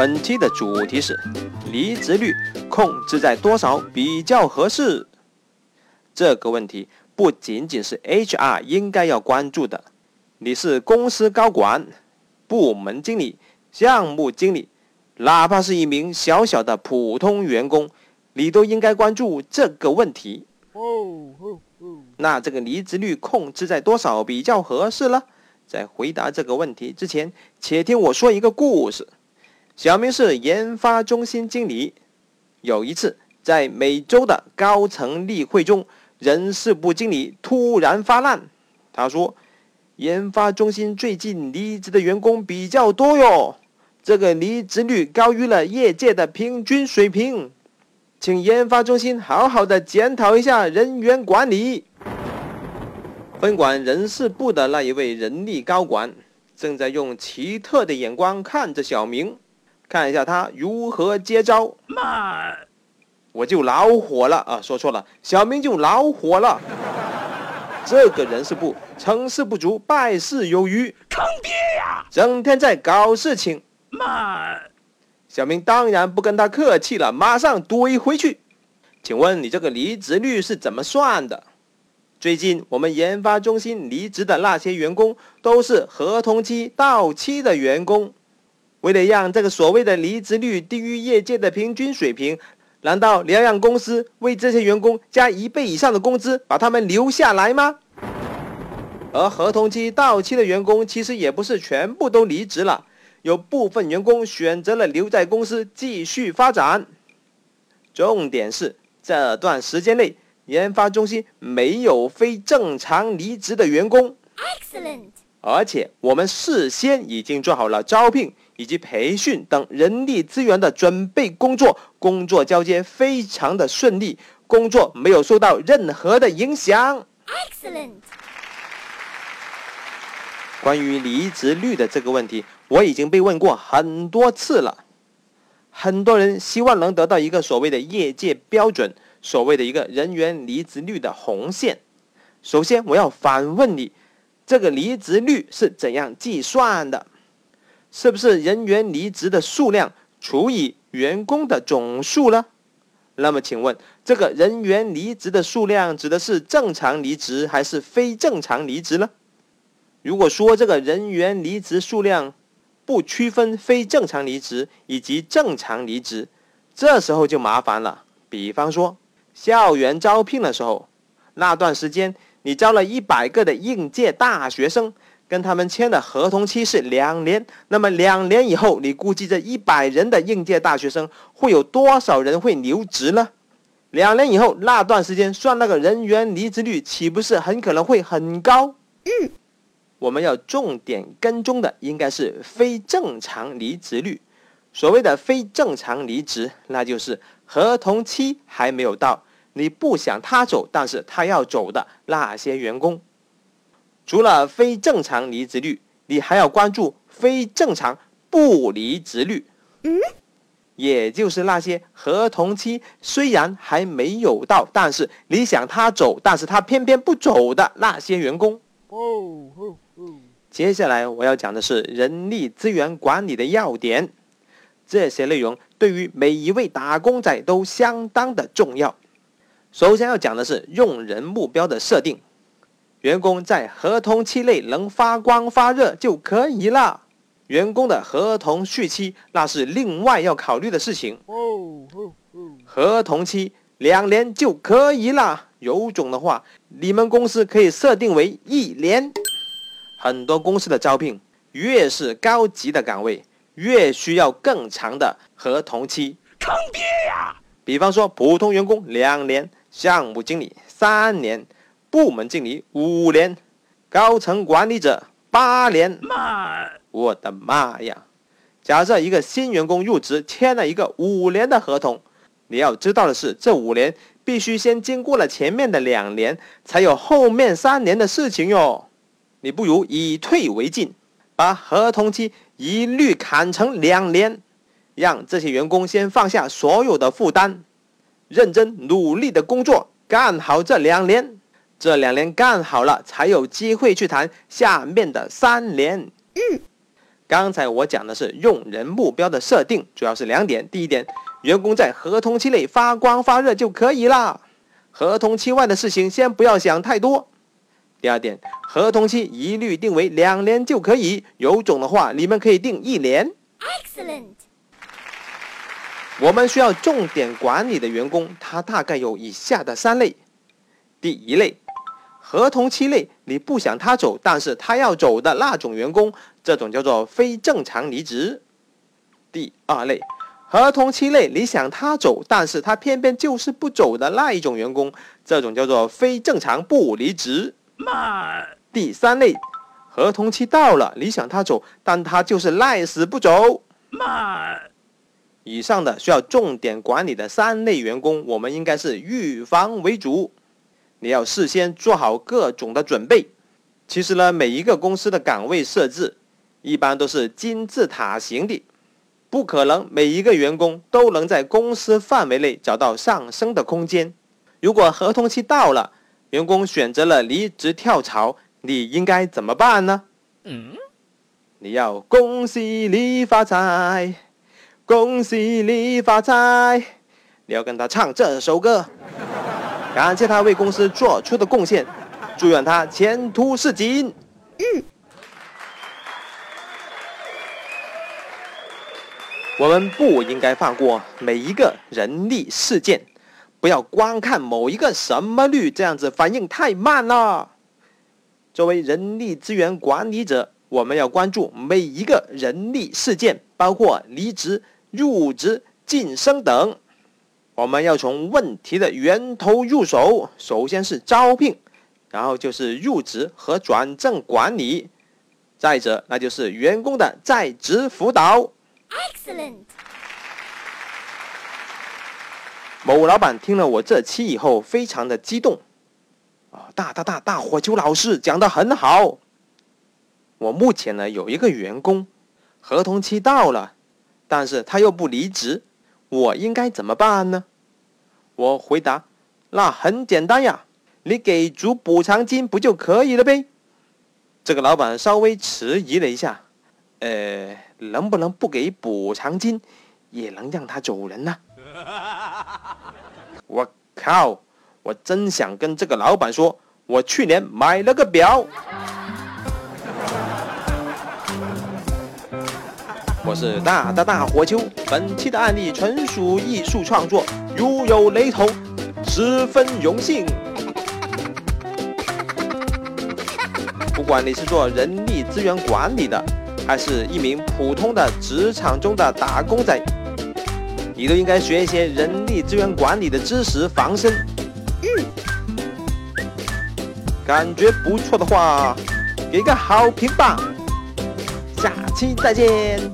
本期的主题是离职率控制在多少比较合适？这个问题不仅仅是 HR 应该要关注的，你是公司高管、部门经理、项目经理，哪怕是一名小小的普通员工，你都应该关注这个问题。那这个离职率控制在多少比较合适呢？在回答这个问题之前，且听我说一个故事。小明是研发中心经理。有一次，在每周的高层例会中，人事部经理突然发难。他说：“研发中心最近离职的员工比较多哟，这个离职率高于了业界的平均水平，请研发中心好好的检讨一下人员管理。”分管人事部的那一位人力高管正在用奇特的眼光看着小明。看一下他如何接招，慢，我就恼火了啊！说错了，小明就恼火了。这个人事部成事不足败事有余，坑爹呀！整天在搞事情，慢。小明当然不跟他客气了，马上怼回去。请问你这个离职率是怎么算的？最近我们研发中心离职的那些员工都是合同期到期的员工。为了让这个所谓的离职率低于业界的平均水平，难道你要让公司为这些员工加一倍以上的工资，把他们留下来吗？而合同期到期的员工其实也不是全部都离职了，有部分员工选择了留在公司继续发展。重点是这段时间内，研发中心没有非正常离职的员工。Excellent。而且我们事先已经做好了招聘。以及培训等人力资源的准备工作，工作交接非常的顺利，工作没有受到任何的影响。Excellent。关于离职率的这个问题，我已经被问过很多次了。很多人希望能得到一个所谓的业界标准，所谓的一个人员离职率的红线。首先，我要反问你，这个离职率是怎样计算的？是不是人员离职的数量除以员工的总数呢？那么请问，这个人员离职的数量指的是正常离职还是非正常离职呢？如果说这个人员离职数量不区分非正常离职以及正常离职，这时候就麻烦了。比方说，校园招聘的时候，那段时间你招了一百个的应届大学生。跟他们签的合同期是两年，那么两年以后，你估计这一百人的应届大学生会有多少人会留职呢？两年以后那段时间算那个人员离职率，岂不是很可能会很高？嗯，我们要重点跟踪的应该是非正常离职率。所谓的非正常离职，那就是合同期还没有到，你不想他走，但是他要走的那些员工。除了非正常离职率，你还要关注非正常不离职率。嗯，也就是那些合同期虽然还没有到，但是你想他走，但是他偏偏不走的那些员工。哦哦哦。接下来我要讲的是人力资源管理的要点，这些内容对于每一位打工仔都相当的重要。首先要讲的是用人目标的设定。员工在合同期内能发光发热就可以了。员工的合同续期那是另外要考虑的事情。合同期两年就可以了，有种的话，你们公司可以设定为一年。很多公司的招聘，越是高级的岗位，越需要更长的合同期。坑爹呀！比方说，普通员工两年，项目经理三年。部门经理五年，高层管理者八年。妈，我的妈呀！假设一个新员工入职，签了一个五年的合同，你要知道的是，这五年必须先经过了前面的两年，才有后面三年的事情哟。你不如以退为进，把合同期一律砍成两年，让这些员工先放下所有的负担，认真努力的工作，干好这两年。这两年干好了，才有机会去谈下面的三年。嗯，刚才我讲的是用人目标的设定，主要是两点。第一点，员工在合同期内发光发热就可以啦，合同期外的事情先不要想太多。第二点，合同期一律定为两年就可以，有种的话你们可以定一年。Excellent。我们需要重点管理的员工，他大概有以下的三类。第一类。合同期内你不想他走，但是他要走的那种员工，这种叫做非正常离职。第二类，合同期内你想他走，但是他偏偏就是不走的那一种员工，这种叫做非正常不离职。第三类，合同期到了，你想他走，但他就是赖死不走。以上的需要重点管理的三类员工，我们应该是预防为主。你要事先做好各种的准备。其实呢，每一个公司的岗位设置一般都是金字塔型的，不可能每一个员工都能在公司范围内找到上升的空间。如果合同期到了，员工选择了离职跳槽，你应该怎么办呢？嗯，你要恭喜你发财，恭喜你发财，你要跟他唱这首歌。感谢他为公司做出的贡献，祝愿他前途似锦。嗯。我们不应该放过每一个人力事件，不要光看某一个什么率，这样子反应太慢了。作为人力资源管理者，我们要关注每一个人力事件，包括离职、入职、晋升等。我们要从问题的源头入手，首先是招聘，然后就是入职和转正管理，再者那就是员工的在职辅导。Excellent。某老板听了我这期以后，非常的激动，啊，大大大大火球老师讲的很好。我目前呢有一个员工，合同期到了，但是他又不离职。我应该怎么办呢？我回答：“那很简单呀，你给足补偿金不就可以了呗？”这个老板稍微迟疑了一下，呃，能不能不给补偿金，也能让他走人呢？我靠！我真想跟这个老板说，我去年买了个表。我是大大大火球，本期的案例纯属艺术创作，如有雷同，十分荣幸。不管你是做人力资源管理的，还是一名普通的职场中的打工仔，你都应该学一些人力资源管理的知识防身。感觉不错的话，给个好评吧。下期再见。